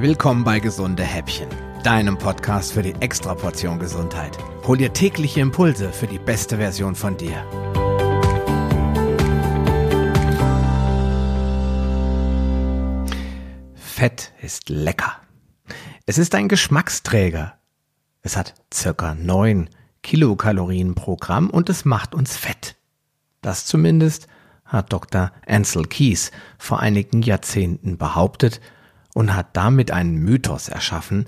Willkommen bei Gesunde Häppchen, deinem Podcast für die Extraportion Gesundheit. Hol dir tägliche Impulse für die beste Version von dir. Fett ist lecker. Es ist ein Geschmacksträger. Es hat circa 9 Kilokalorien pro Gramm und es macht uns fett. Das zumindest hat Dr. Ansel Keys vor einigen Jahrzehnten behauptet und hat damit einen Mythos erschaffen,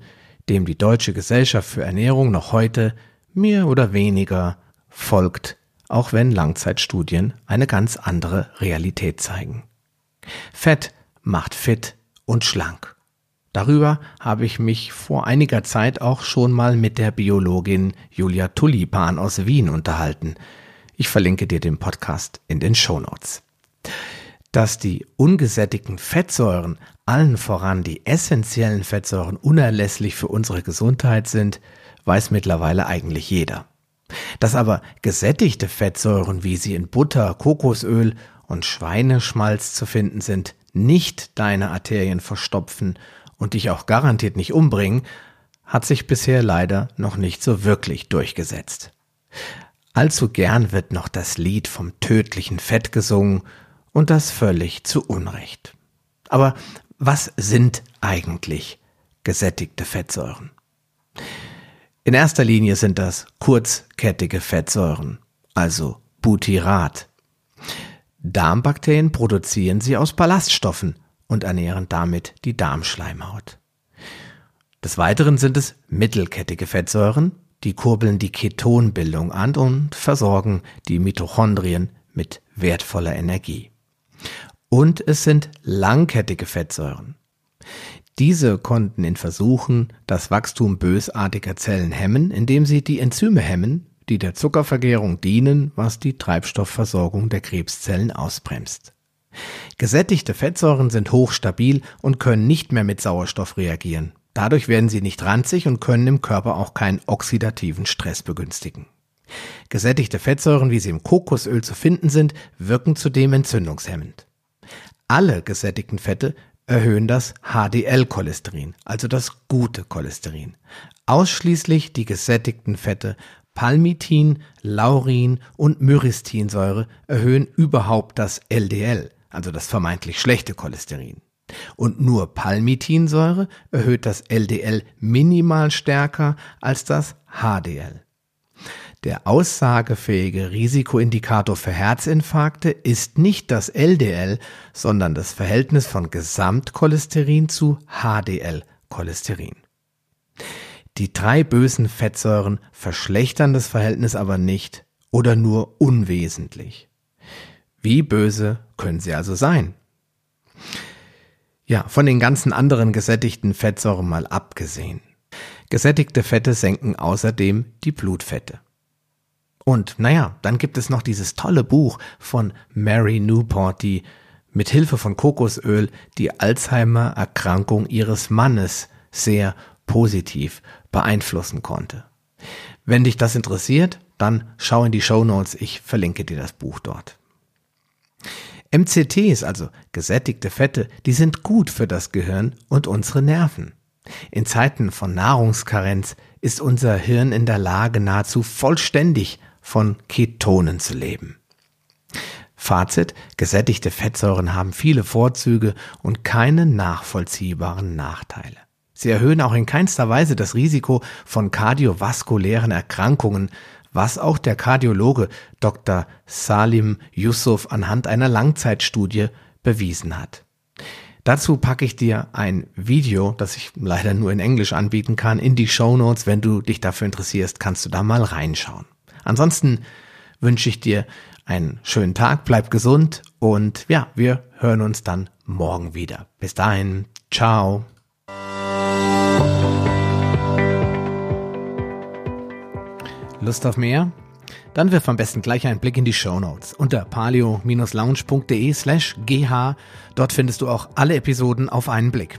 dem die Deutsche Gesellschaft für Ernährung noch heute mehr oder weniger folgt, auch wenn Langzeitstudien eine ganz andere Realität zeigen. Fett macht fit und schlank. Darüber habe ich mich vor einiger Zeit auch schon mal mit der Biologin Julia Tulipan aus Wien unterhalten. Ich verlinke dir den Podcast in den Show Notes. Dass die ungesättigten Fettsäuren, allen voran die essentiellen Fettsäuren, unerlässlich für unsere Gesundheit sind, weiß mittlerweile eigentlich jeder. Dass aber gesättigte Fettsäuren, wie sie in Butter, Kokosöl und Schweineschmalz zu finden sind, nicht deine Arterien verstopfen und dich auch garantiert nicht umbringen, hat sich bisher leider noch nicht so wirklich durchgesetzt. Allzu gern wird noch das Lied vom tödlichen Fett gesungen und das völlig zu Unrecht. Aber was sind eigentlich gesättigte Fettsäuren? In erster Linie sind das kurzkettige Fettsäuren, also Butyrat. Darmbakterien produzieren sie aus Ballaststoffen und ernähren damit die Darmschleimhaut. Des Weiteren sind es mittelkettige Fettsäuren, die kurbeln die Ketonbildung an und versorgen die Mitochondrien mit wertvoller Energie. Und es sind langkettige Fettsäuren. Diese konnten in Versuchen das Wachstum bösartiger Zellen hemmen, indem sie die Enzyme hemmen, die der Zuckervergärung dienen, was die Treibstoffversorgung der Krebszellen ausbremst. Gesättigte Fettsäuren sind hochstabil und können nicht mehr mit Sauerstoff reagieren. Dadurch werden sie nicht ranzig und können im Körper auch keinen oxidativen Stress begünstigen. Gesättigte Fettsäuren, wie sie im Kokosöl zu finden sind, wirken zudem entzündungshemmend. Alle gesättigten Fette erhöhen das HDL-Cholesterin, also das gute Cholesterin. Ausschließlich die gesättigten Fette Palmitin, Laurin und Myristinsäure erhöhen überhaupt das LDL, also das vermeintlich schlechte Cholesterin. Und nur Palmitinsäure erhöht das LDL minimal stärker als das HDL. Der aussagefähige Risikoindikator für Herzinfarkte ist nicht das LDL, sondern das Verhältnis von Gesamtcholesterin zu HDL-Cholesterin. Die drei bösen Fettsäuren verschlechtern das Verhältnis aber nicht oder nur unwesentlich. Wie böse können sie also sein? Ja, von den ganzen anderen gesättigten Fettsäuren mal abgesehen. Gesättigte Fette senken außerdem die Blutfette. Und naja, dann gibt es noch dieses tolle Buch von Mary Newport, die mit Hilfe von Kokosöl die Alzheimer-Erkrankung ihres Mannes sehr positiv beeinflussen konnte. Wenn dich das interessiert, dann schau in die Show Notes, ich verlinke dir das Buch dort. MCTs, also gesättigte Fette, die sind gut für das Gehirn und unsere Nerven. In Zeiten von Nahrungskarenz ist unser Hirn in der Lage, nahezu vollständig von Ketonen zu leben. Fazit, gesättigte Fettsäuren haben viele Vorzüge und keine nachvollziehbaren Nachteile. Sie erhöhen auch in keinster Weise das Risiko von kardiovaskulären Erkrankungen, was auch der Kardiologe Dr. Salim Yusuf anhand einer Langzeitstudie bewiesen hat. Dazu packe ich dir ein Video, das ich leider nur in Englisch anbieten kann, in die Show Notes. Wenn du dich dafür interessierst, kannst du da mal reinschauen. Ansonsten wünsche ich dir einen schönen Tag, bleib gesund und ja, wir hören uns dann morgen wieder. Bis dahin, ciao. Lust auf mehr? Dann wirf am besten gleich einen Blick in die Show Notes unter palio-lounge.de slash gh. Dort findest du auch alle Episoden auf einen Blick.